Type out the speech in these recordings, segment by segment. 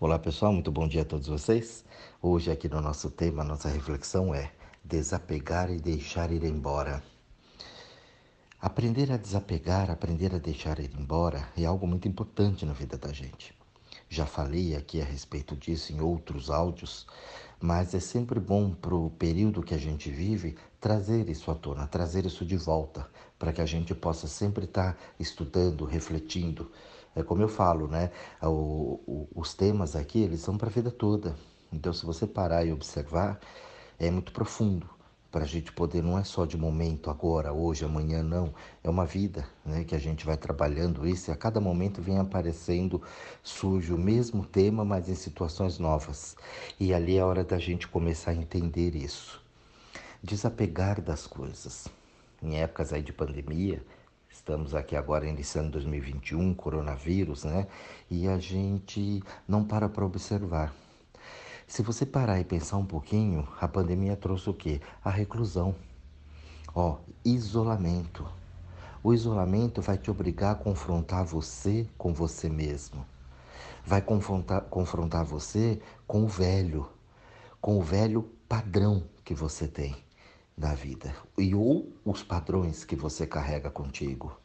Olá pessoal, muito bom dia a todos vocês. Hoje aqui no nosso tema, nossa reflexão é desapegar e deixar ir embora. Aprender a desapegar, aprender a deixar ir embora é algo muito importante na vida da gente. Já falei aqui a respeito disso em outros áudios, mas é sempre bom para o período que a gente vive trazer isso à tona, trazer isso de volta, para que a gente possa sempre estar tá estudando, refletindo. É como eu falo, né? O, o, os temas aqui, eles são para a vida toda. Então, se você parar e observar, é muito profundo para a gente poder, não é só de momento, agora, hoje, amanhã, não. É uma vida né, que a gente vai trabalhando isso e a cada momento vem aparecendo, surge o mesmo tema, mas em situações novas. E ali é a hora da gente começar a entender isso. Desapegar das coisas. Em épocas aí de pandemia, estamos aqui agora iniciando 2021, coronavírus, né? E a gente não para para observar se você parar e pensar um pouquinho, a pandemia trouxe o quê? A reclusão. Ó, isolamento. O isolamento vai te obrigar a confrontar você com você mesmo. Vai confrontar, confrontar você com o velho, com o velho padrão que você tem na vida e ou os padrões que você carrega contigo.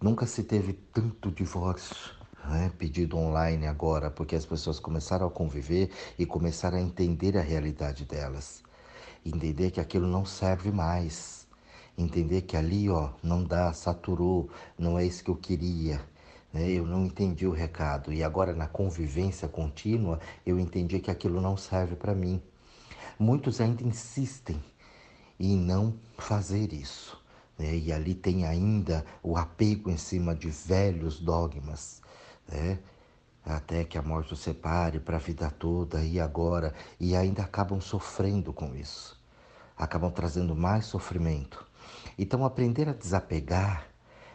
Nunca se teve tanto divórcio, né, pedido online agora, porque as pessoas começaram a conviver e começaram a entender a realidade delas. Entender que aquilo não serve mais. Entender que ali, ó, não dá, saturou, não é isso que eu queria. Né? Eu não entendi o recado. E agora, na convivência contínua, eu entendi que aquilo não serve para mim. Muitos ainda insistem em não fazer isso. Né? E ali tem ainda o apego em cima de velhos dogmas né? Até que a morte os separe para a vida toda e agora, e ainda acabam sofrendo com isso. Acabam trazendo mais sofrimento. Então, aprender a desapegar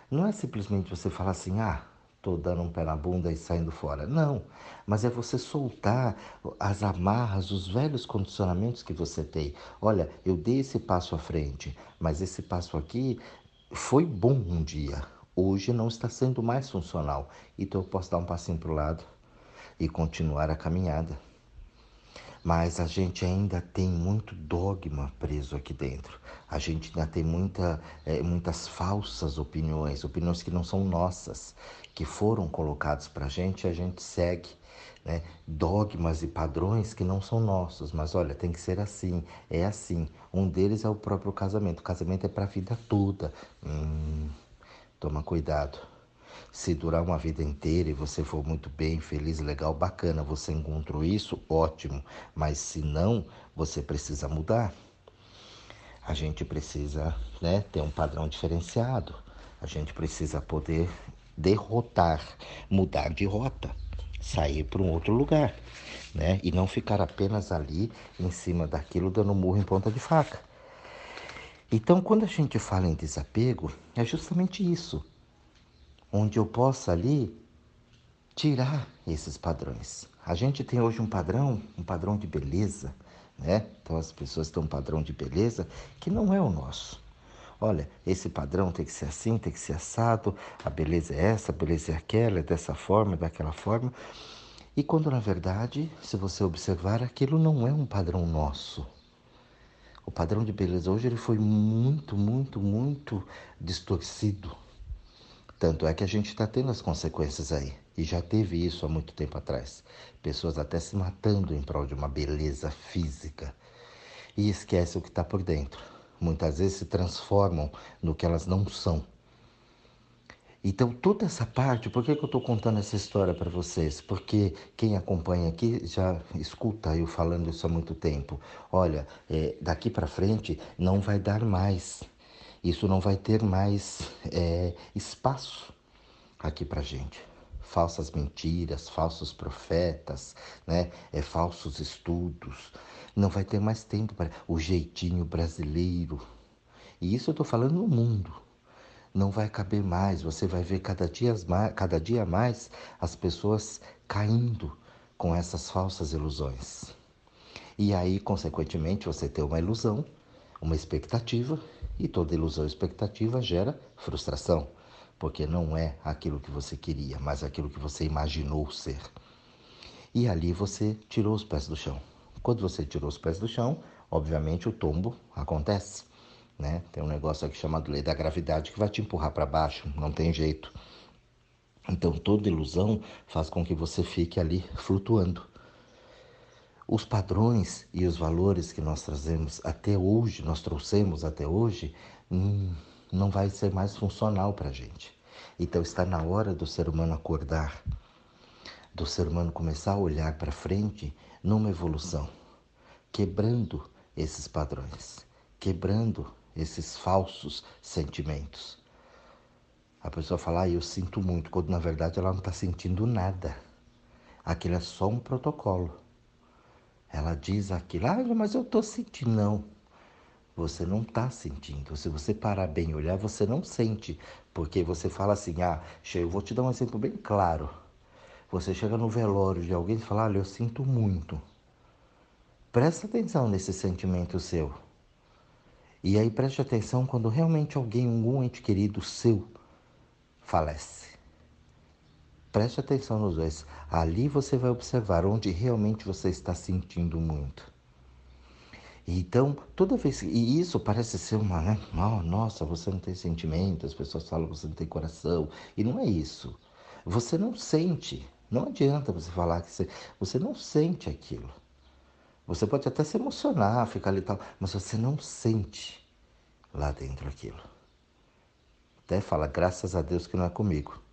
não é simplesmente você falar assim, ah, estou dando um pé na bunda e saindo fora. Não, mas é você soltar as amarras, os velhos condicionamentos que você tem. Olha, eu dei esse passo à frente, mas esse passo aqui foi bom um dia, hoje não está sendo mais funcional. Então eu posso dar um passinho para o lado e continuar a caminhada. Mas a gente ainda tem muito dogma preso aqui dentro. A gente ainda tem muita, é, muitas falsas opiniões, opiniões que não são nossas, que foram colocadas para a gente e a gente segue. Né? Dogmas e padrões que não são nossos, mas olha, tem que ser assim, é assim. Um deles é o próprio casamento. O casamento é para a vida toda. Hum, Toma cuidado. Se durar uma vida inteira e você for muito bem, feliz, legal, bacana, você encontrou isso, ótimo. Mas se não, você precisa mudar. A gente precisa né, ter um padrão diferenciado. A gente precisa poder derrotar, mudar de rota, sair para um outro lugar, né? E não ficar apenas ali em cima daquilo dando murro em ponta de faca. Então, quando a gente fala em desapego, é justamente isso, onde eu possa ali tirar esses padrões. A gente tem hoje um padrão, um padrão de beleza, né? Então as pessoas têm um padrão de beleza que não é o nosso. Olha, esse padrão tem que ser assim, tem que ser assado, a beleza é essa, a beleza é aquela, é dessa forma, daquela forma. E quando na verdade, se você observar, aquilo não é um padrão nosso. O padrão de beleza hoje ele foi muito, muito, muito distorcido. Tanto é que a gente está tendo as consequências aí. E já teve isso há muito tempo atrás. Pessoas até se matando em prol de uma beleza física. E esquece o que está por dentro. Muitas vezes se transformam no que elas não são. Então, toda essa parte, por que, que eu estou contando essa história para vocês? Porque quem acompanha aqui já escuta eu falando isso há muito tempo. Olha, é, daqui para frente não vai dar mais. Isso não vai ter mais é, espaço aqui para gente. Falsas mentiras, falsos profetas, né? é, falsos estudos. Não vai ter mais tempo para o jeitinho brasileiro. E isso eu estou falando no mundo não vai caber mais. Você vai ver cada dia, mais, cada dia mais as pessoas caindo com essas falsas ilusões. E aí, consequentemente, você tem uma ilusão, uma expectativa, e toda ilusão expectativa gera frustração, porque não é aquilo que você queria, mas aquilo que você imaginou ser. E ali você tirou os pés do chão. Quando você tirou os pés do chão, obviamente o tombo acontece. Né? Tem um negócio aqui chamado lei da gravidade que vai te empurrar para baixo, não tem jeito. Então toda ilusão faz com que você fique ali flutuando. Os padrões e os valores que nós trazemos até hoje, nós trouxemos até hoje, hum, não vai ser mais funcional para a gente. Então está na hora do ser humano acordar, do ser humano começar a olhar para frente numa evolução, quebrando esses padrões, quebrando esses falsos sentimentos. A pessoa fala, ah, eu sinto muito, quando na verdade ela não está sentindo nada. Aquilo é só um protocolo. Ela diz aquilo, ah, mas eu estou sentindo. Não, você não está sentindo. Se você parar bem e olhar, você não sente. Porque você fala assim, ah, eu vou te dar um exemplo bem claro. Você chega no velório de alguém e fala, olha, eu sinto muito. Presta atenção nesse sentimento seu. E aí preste atenção quando realmente alguém, um ente querido seu, falece. Preste atenção nos dois. Ali você vai observar onde realmente você está sentindo muito. Então, toda vez. E isso parece ser uma, né? Oh, nossa, você não tem sentimento, as pessoas falam que você não tem coração. E não é isso. Você não sente. Não adianta você falar que você, você não sente aquilo. Você pode até se emocionar, ficar ali e tal, mas você não sente lá dentro aquilo. Até fala, graças a Deus que não é comigo.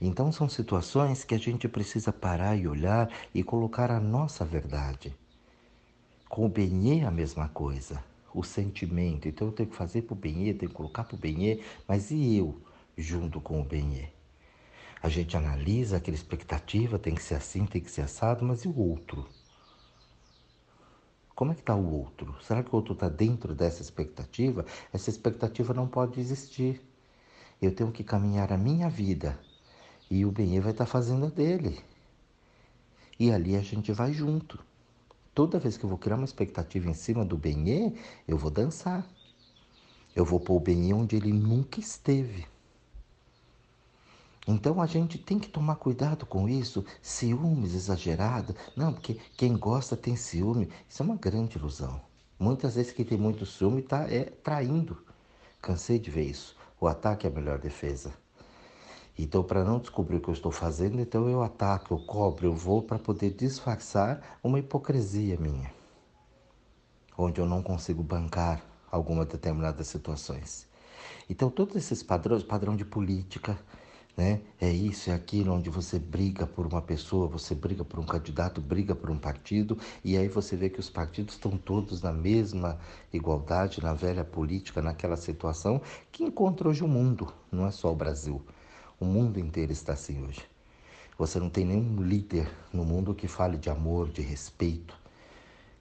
Então são situações que a gente precisa parar e olhar e colocar a nossa verdade. Com o Benê a mesma coisa, o sentimento. Então eu tenho que fazer para o Benê, tenho que colocar para o Benê, mas e eu junto com o Benê? A gente analisa aquela expectativa, tem que ser assim, tem que ser assado, mas e o outro? Como é que está o outro? Será que o outro está dentro dessa expectativa? Essa expectativa não pode existir. Eu tenho que caminhar a minha vida e o Benê vai estar tá fazendo a dele. E ali a gente vai junto. Toda vez que eu vou criar uma expectativa em cima do Benê, eu vou dançar. Eu vou pôr o Benê onde ele nunca esteve. Então a gente tem que tomar cuidado com isso, ciúmes exagerado. Não, porque quem gosta tem ciúme. Isso é uma grande ilusão. Muitas vezes quem tem muito ciúme está é, traindo. Cansei de ver isso. O ataque é a melhor defesa. Então, para não descobrir o que eu estou fazendo, então eu ataco, eu cobro, eu vou para poder disfarçar uma hipocrisia minha, onde eu não consigo bancar algumas determinadas situações. Então, todos esses padrões, padrão de política, né? É isso, é aquilo onde você briga por uma pessoa, você briga por um candidato, briga por um partido, e aí você vê que os partidos estão todos na mesma igualdade, na velha política, naquela situação que encontra hoje o mundo, não é só o Brasil. O mundo inteiro está assim hoje. Você não tem nenhum líder no mundo que fale de amor, de respeito,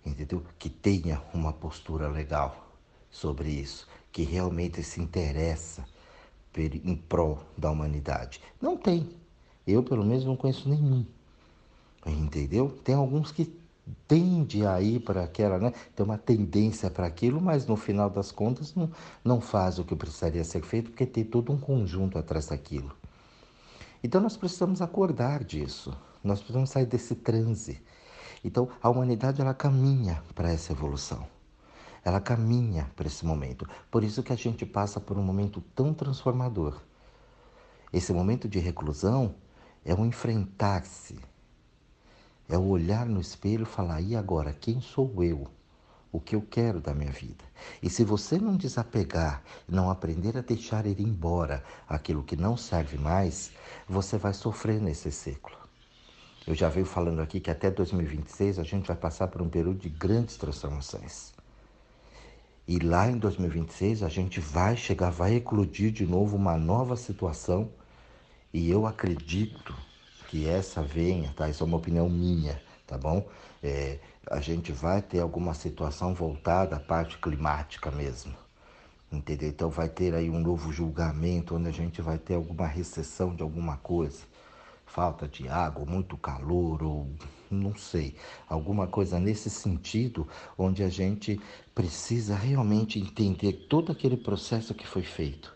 entendeu? Que tenha uma postura legal sobre isso, que realmente se interessa em prol da humanidade. Não tem. Eu, pelo menos, não conheço nenhum. Entendeu? Tem alguns que tende a ir para aquela, né? Tem uma tendência para aquilo, mas no final das contas não, não faz o que precisaria ser feito, porque tem todo um conjunto atrás daquilo. Então nós precisamos acordar disso, nós precisamos sair desse transe. Então a humanidade ela caminha para essa evolução, ela caminha para esse momento. Por isso que a gente passa por um momento tão transformador. Esse momento de reclusão é um enfrentar-se, é o olhar no espelho e falar: e agora, quem sou eu? O que eu quero da minha vida. E se você não desapegar, não aprender a deixar ir embora aquilo que não serve mais, você vai sofrer nesse ciclo. Eu já venho falando aqui que até 2026 a gente vai passar por um período de grandes transformações. E lá em 2026 a gente vai chegar, vai eclodir de novo uma nova situação. E eu acredito que essa venha, tá? Isso é uma opinião minha tá bom? É, a gente vai ter alguma situação voltada à parte climática mesmo, entendeu? Então vai ter aí um novo julgamento onde a gente vai ter alguma recessão de alguma coisa, falta de água, muito calor ou não sei, alguma coisa nesse sentido onde a gente precisa realmente entender todo aquele processo que foi feito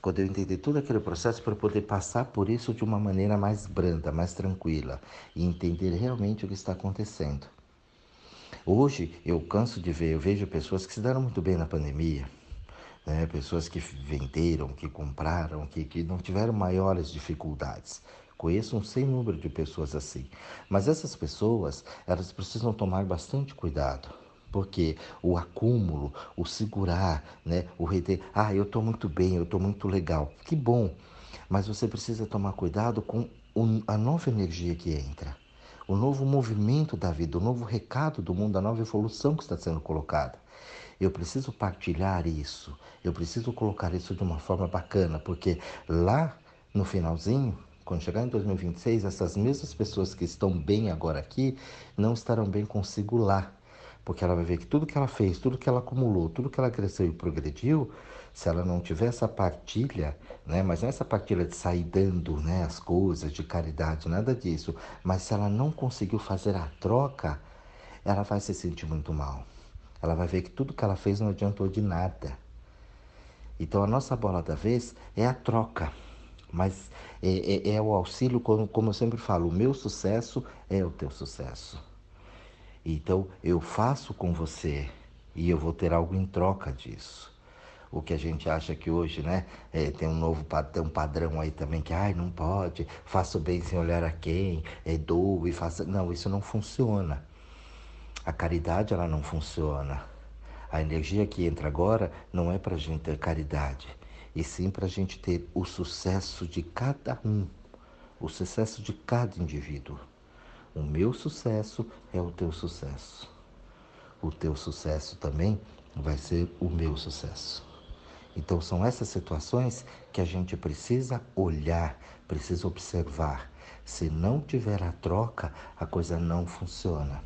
quando eu entender todo aquele processo para poder passar por isso de uma maneira mais branda, mais tranquila e entender realmente o que está acontecendo. Hoje eu canso de ver, eu vejo pessoas que se deram muito bem na pandemia, né? pessoas que venderam, que compraram, que, que não tiveram maiores dificuldades. Conheço um sem número de pessoas assim. Mas essas pessoas, elas precisam tomar bastante cuidado. Porque o acúmulo, o segurar, né, o reter, ah, eu estou muito bem, eu estou muito legal. Que bom. Mas você precisa tomar cuidado com a nova energia que entra o novo movimento da vida, o novo recado do mundo, a nova evolução que está sendo colocada. Eu preciso partilhar isso, eu preciso colocar isso de uma forma bacana, porque lá no finalzinho, quando chegar em 2026, essas mesmas pessoas que estão bem agora aqui não estarão bem consigo lá. Porque ela vai ver que tudo que ela fez, tudo que ela acumulou, tudo que ela cresceu e progrediu, se ela não tiver essa partilha, né? Mas não essa partilha de sair dando, né, as coisas de caridade, nada disso. Mas se ela não conseguiu fazer a troca, ela vai se sentir muito mal. Ela vai ver que tudo que ela fez não adiantou de nada. Então a nossa bola da vez é a troca. Mas é, é, é o auxílio, como, como eu sempre falo, o meu sucesso é o teu sucesso. Então eu faço com você e eu vou ter algo em troca disso o que a gente acha que hoje, né? É, tem um novo tem um padrão aí também que, ai, não pode, faço bem sem olhar a quem, é, dou e faço. Não, isso não funciona. A caridade, ela não funciona. A energia que entra agora não é para a gente ter caridade, e sim para a gente ter o sucesso de cada um, o sucesso de cada indivíduo. O meu sucesso é o teu sucesso. O teu sucesso também vai ser o meu sucesso. Então são essas situações que a gente precisa olhar, precisa observar. Se não tiver a troca, a coisa não funciona.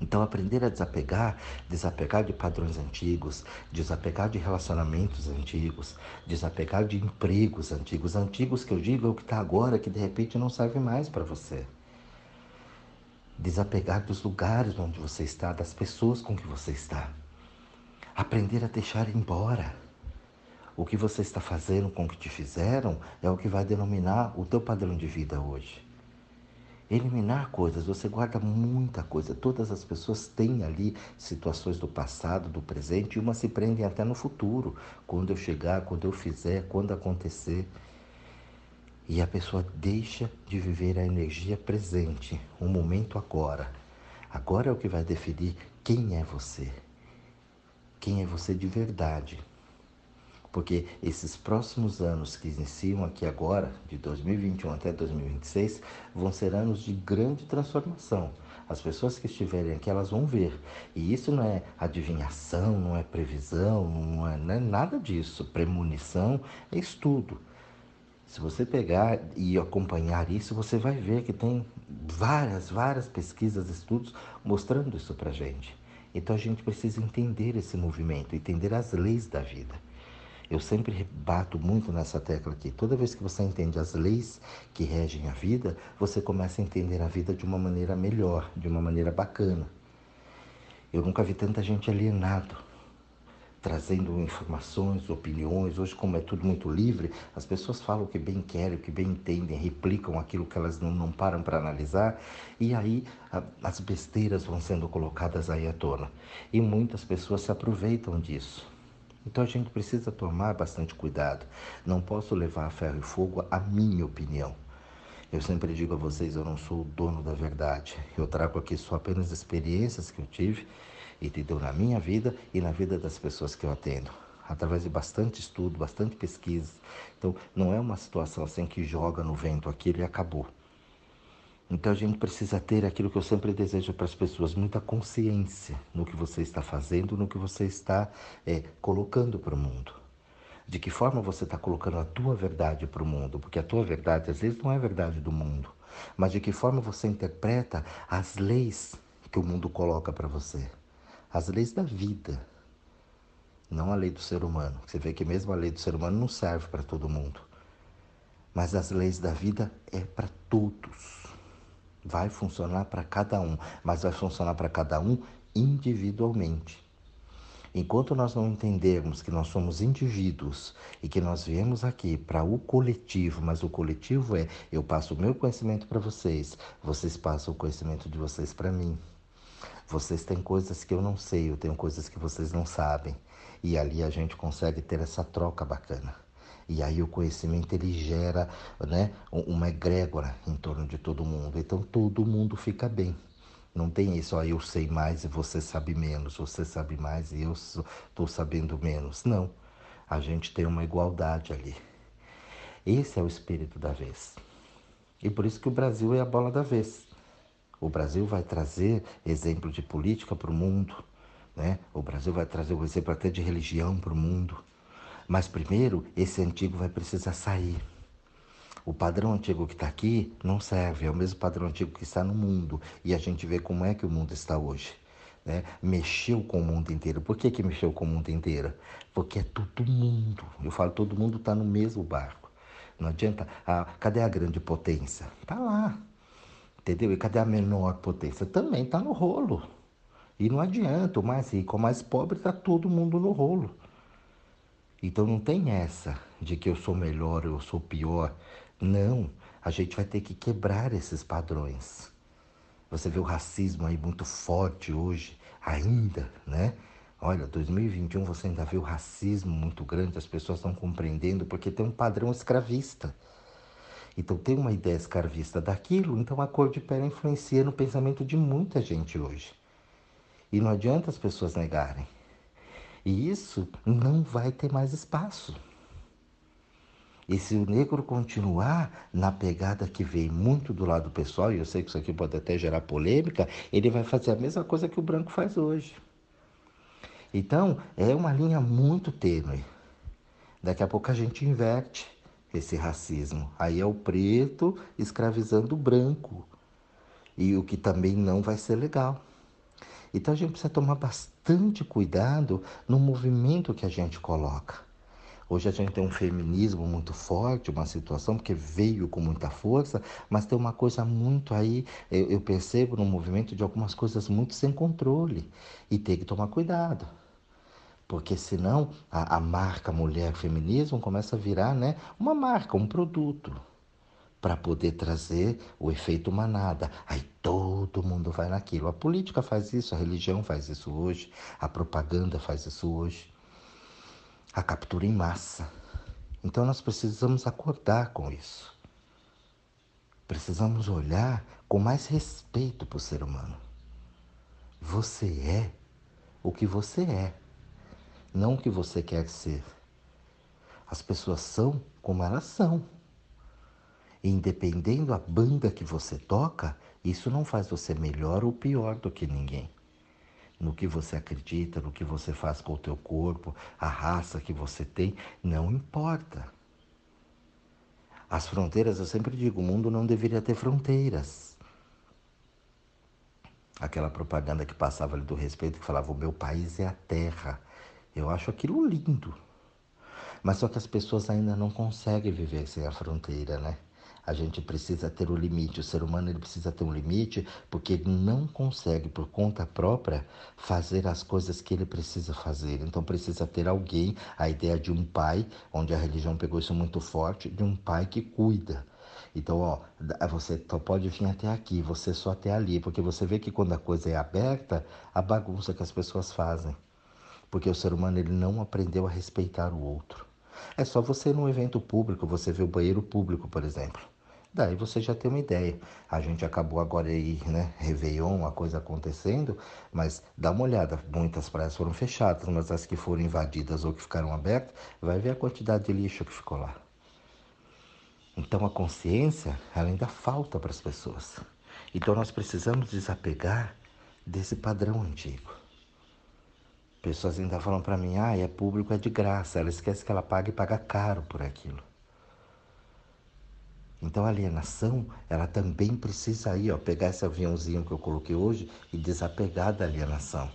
Então, aprender a desapegar, desapegar de padrões antigos, desapegar de relacionamentos antigos, desapegar de empregos antigos. Antigos que eu digo é o que está agora, que de repente não serve mais para você. Desapegar dos lugares onde você está, das pessoas com que você está. Aprender a deixar embora. O que você está fazendo com o que te fizeram é o que vai denominar o teu padrão de vida hoje. Eliminar coisas, você guarda muita coisa. Todas as pessoas têm ali situações do passado, do presente, e umas se prendem até no futuro, quando eu chegar, quando eu fizer, quando acontecer. E a pessoa deixa de viver a energia presente, o momento agora. Agora é o que vai definir quem é você quem é você de verdade. Porque esses próximos anos que iniciam aqui agora, de 2021 até 2026, vão ser anos de grande transformação. As pessoas que estiverem aqui, elas vão ver. E isso não é adivinhação, não é previsão, não é, não é nada disso. Premonição é estudo. Se você pegar e acompanhar isso, você vai ver que tem várias, várias pesquisas, estudos mostrando isso para gente. Então a gente precisa entender esse movimento, entender as leis da vida. Eu sempre bato muito nessa tecla aqui. Toda vez que você entende as leis que regem a vida, você começa a entender a vida de uma maneira melhor, de uma maneira bacana. Eu nunca vi tanta gente alienado trazendo informações, opiniões. Hoje, como é tudo muito livre, as pessoas falam o que bem querem, o que bem entendem, replicam aquilo que elas não, não param para analisar, e aí a, as besteiras vão sendo colocadas aí à tona. E muitas pessoas se aproveitam disso. Então a gente precisa tomar bastante cuidado. Não posso levar a ferro e fogo a minha opinião. Eu sempre digo a vocês, eu não sou o dono da verdade. Eu trago aqui só apenas experiências que eu tive entendeu? Na minha vida e na vida das pessoas que eu atendo. Através de bastante estudo, bastante pesquisa. Então, não é uma situação assim que joga no vento aquilo e acabou. Então, a gente precisa ter aquilo que eu sempre desejo para as pessoas: muita consciência no que você está fazendo, no que você está é, colocando para o mundo. De que forma você está colocando a tua verdade para o mundo? Porque a tua verdade às vezes não é a verdade do mundo, mas de que forma você interpreta as leis que o mundo coloca para você as leis da vida, não a lei do ser humano. Você vê que mesmo a lei do ser humano não serve para todo mundo. Mas as leis da vida é para todos. Vai funcionar para cada um, mas vai funcionar para cada um individualmente. Enquanto nós não entendermos que nós somos indivíduos e que nós viemos aqui para o coletivo, mas o coletivo é eu passo o meu conhecimento para vocês, vocês passam o conhecimento de vocês para mim. Vocês têm coisas que eu não sei, eu tenho coisas que vocês não sabem. E ali a gente consegue ter essa troca bacana. E aí o conhecimento ele gera né, uma egrégora em torno de todo mundo. Então todo mundo fica bem. Não tem isso, ó, eu sei mais e você sabe menos, você sabe mais e eu estou sabendo menos. Não. A gente tem uma igualdade ali. Esse é o espírito da vez. E por isso que o Brasil é a bola da vez. O Brasil vai trazer exemplo de política para o mundo, né? O Brasil vai trazer exemplo até de religião para o mundo. Mas primeiro, esse antigo vai precisar sair. O padrão antigo que está aqui não serve, é o mesmo padrão antigo que está no mundo. E a gente vê como é que o mundo está hoje. Né? Mexeu com o mundo inteiro. Por que, que mexeu com o mundo inteiro? Porque é todo mundo. Eu falo, todo mundo está no mesmo barco. Não adianta. Ah, cadê a grande potência? Está lá. Entendeu? E cadê a menor potência? Também está no rolo. E não adianta, o mais rico, o mais pobre, está todo mundo no rolo. Então não tem essa de que eu sou melhor, eu sou pior. Não, a gente vai ter que quebrar esses padrões. Você vê o racismo aí muito forte hoje, ainda, né? Olha, 2021 você ainda vê o racismo muito grande, as pessoas estão compreendendo porque tem um padrão escravista. Então tem uma ideia escravista daquilo, então a cor de pele influencia no pensamento de muita gente hoje. E não adianta as pessoas negarem. E isso não vai ter mais espaço. E se o negro continuar na pegada que vem muito do lado pessoal, e eu sei que isso aqui pode até gerar polêmica, ele vai fazer a mesma coisa que o branco faz hoje. Então, é uma linha muito tênue. Daqui a pouco a gente inverte esse racismo. Aí é o preto escravizando o branco. E o que também não vai ser legal. Então a gente precisa tomar bastante cuidado no movimento que a gente coloca. Hoje a gente tem um feminismo muito forte, uma situação porque veio com muita força, mas tem uma coisa muito aí, eu, eu percebo no movimento de algumas coisas muito sem controle e tem que tomar cuidado. Porque senão a, a marca mulher feminismo começa a virar né, uma marca, um produto para poder trazer o efeito manada. Aí todo mundo vai naquilo. A política faz isso, a religião faz isso hoje, a propaganda faz isso hoje a captura em massa. Então nós precisamos acordar com isso. Precisamos olhar com mais respeito para o ser humano. Você é o que você é, não o que você quer ser. As pessoas são como elas são. E independendo da banda que você toca, isso não faz você melhor ou pior do que ninguém no que você acredita, no que você faz com o teu corpo, a raça que você tem, não importa. As fronteiras, eu sempre digo, o mundo não deveria ter fronteiras. Aquela propaganda que passava ali do respeito, que falava: o meu país é a terra. Eu acho aquilo lindo. Mas só que as pessoas ainda não conseguem viver sem a fronteira, né? A gente precisa ter o limite. O ser humano ele precisa ter um limite porque ele não consegue, por conta própria, fazer as coisas que ele precisa fazer. Então precisa ter alguém, a ideia de um pai, onde a religião pegou isso muito forte, de um pai que cuida. Então, ó, você pode vir até aqui, você só até ali, porque você vê que quando a coisa é aberta, a bagunça que as pessoas fazem. Porque o ser humano ele não aprendeu a respeitar o outro. É só você ir num evento público, você vê o banheiro público, por exemplo. Daí você já tem uma ideia. A gente acabou agora aí, né? Réveillon, a coisa acontecendo, mas dá uma olhada. Muitas praias foram fechadas, mas as que foram invadidas ou que ficaram abertas, vai ver a quantidade de lixo que ficou lá. Então a consciência, ela ainda falta para as pessoas. Então nós precisamos desapegar desse padrão antigo. Pessoas ainda falam para mim, ah, é público, é de graça. Ela esquece que ela paga e paga caro por aquilo. Então a alienação, ela também precisa aí, ó, pegar esse aviãozinho que eu coloquei hoje e desapegar da alienação.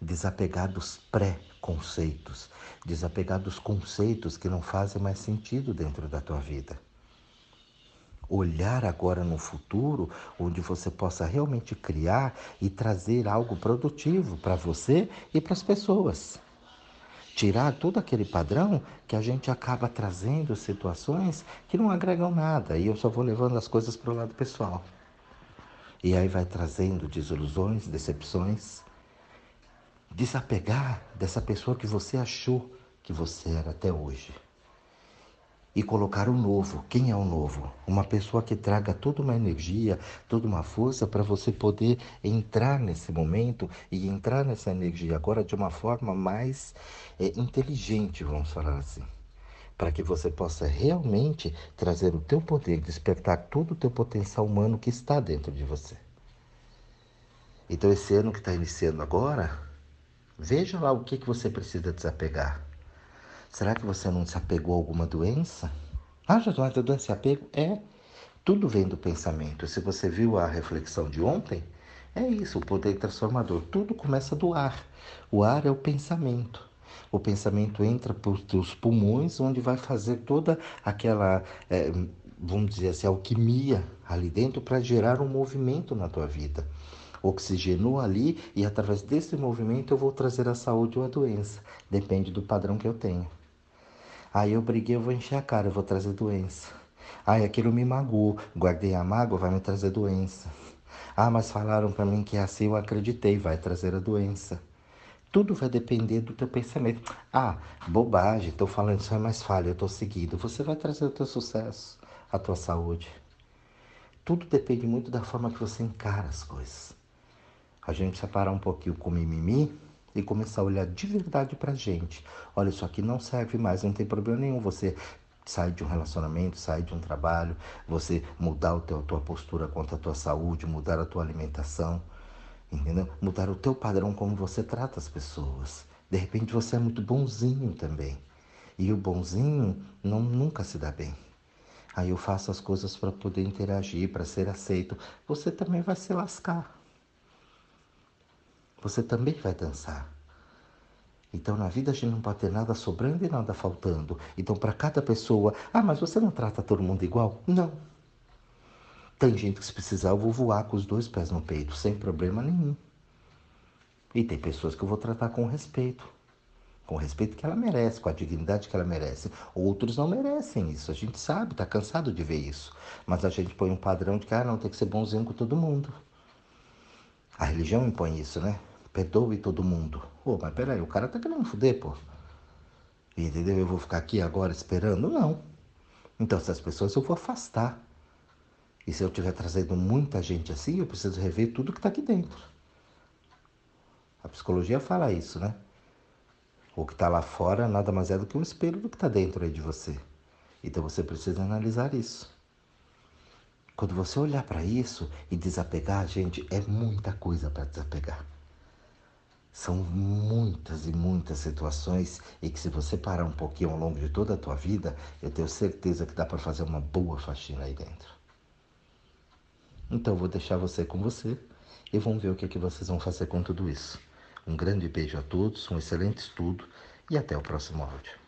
Desapegar dos pré-conceitos, desapegar dos conceitos que não fazem mais sentido dentro da tua vida. Olhar agora no futuro, onde você possa realmente criar e trazer algo produtivo para você e para as pessoas. Tirar todo aquele padrão que a gente acaba trazendo situações que não agregam nada e eu só vou levando as coisas para o lado pessoal. E aí vai trazendo desilusões, decepções. Desapegar dessa pessoa que você achou que você era até hoje e colocar o novo. Quem é o novo? Uma pessoa que traga toda uma energia, toda uma força para você poder entrar nesse momento e entrar nessa energia agora de uma forma mais é, inteligente, vamos falar assim. Para que você possa realmente trazer o teu poder, despertar todo o teu potencial humano que está dentro de você. Então esse ano que está iniciando agora, veja lá o que, que você precisa desapegar. Será que você não se apegou a alguma doença? Ah, já a doença e apego? É. Tudo vem do pensamento. Se você viu a reflexão de ontem, é isso, o poder transformador. Tudo começa do ar. O ar é o pensamento. O pensamento entra por teus pulmões, onde vai fazer toda aquela, é, vamos dizer assim, alquimia ali dentro para gerar um movimento na tua vida oxigenou ali e através desse movimento eu vou trazer a saúde ou a doença. Depende do padrão que eu tenho. Aí eu briguei, eu vou encher a cara, eu vou trazer doença. Aí aquilo me magoou, guardei a mágoa, vai me trazer doença. Ah, mas falaram para mim que é assim, eu acreditei, vai trazer a doença. Tudo vai depender do teu pensamento. Ah, bobagem, estou falando isso é mais falha, eu estou seguindo. Você vai trazer o teu sucesso, a tua saúde. Tudo depende muito da forma que você encara as coisas. A gente precisa parar um pouquinho com mimimi e começar a olhar de verdade pra gente. Olha, isso aqui não serve mais, não tem problema nenhum você sair de um relacionamento, sair de um trabalho, você mudar a tua postura quanto à tua saúde, mudar a tua alimentação, entendeu? Mudar o teu padrão como você trata as pessoas. De repente você é muito bonzinho também. E o bonzinho não nunca se dá bem. Aí eu faço as coisas para poder interagir, para ser aceito. Você também vai se lascar você também vai dançar. Então, na vida a gente não pode ter nada sobrando e nada faltando. Então, para cada pessoa, ah, mas você não trata todo mundo igual? Não. Tem gente que, se precisar, eu vou voar com os dois pés no peito, sem problema nenhum. E tem pessoas que eu vou tratar com respeito. Com o respeito que ela merece, com a dignidade que ela merece. Outros não merecem isso, a gente sabe, está cansado de ver isso. Mas a gente põe um padrão de que, ah, não, tem que ser bonzinho com todo mundo. A religião impõe isso, né? Perdoe todo mundo. Ô, oh, mas peraí, o cara tá querendo fuder, pô. Entendeu? Eu vou ficar aqui agora esperando? Não. Então, essas pessoas eu vou afastar. E se eu estiver trazendo muita gente assim, eu preciso rever tudo que está aqui dentro. A psicologia fala isso, né? O que está lá fora nada mais é do que um espelho do que está dentro aí de você. Então você precisa analisar isso. Quando você olhar para isso e desapegar, gente, é muita coisa para desapegar. São muitas e muitas situações e que se você parar um pouquinho ao longo de toda a tua vida, eu tenho certeza que dá para fazer uma boa faxina aí dentro. Então eu vou deixar você com você e vamos ver o que, é que vocês vão fazer com tudo isso. Um grande beijo a todos, um excelente estudo e até o próximo áudio.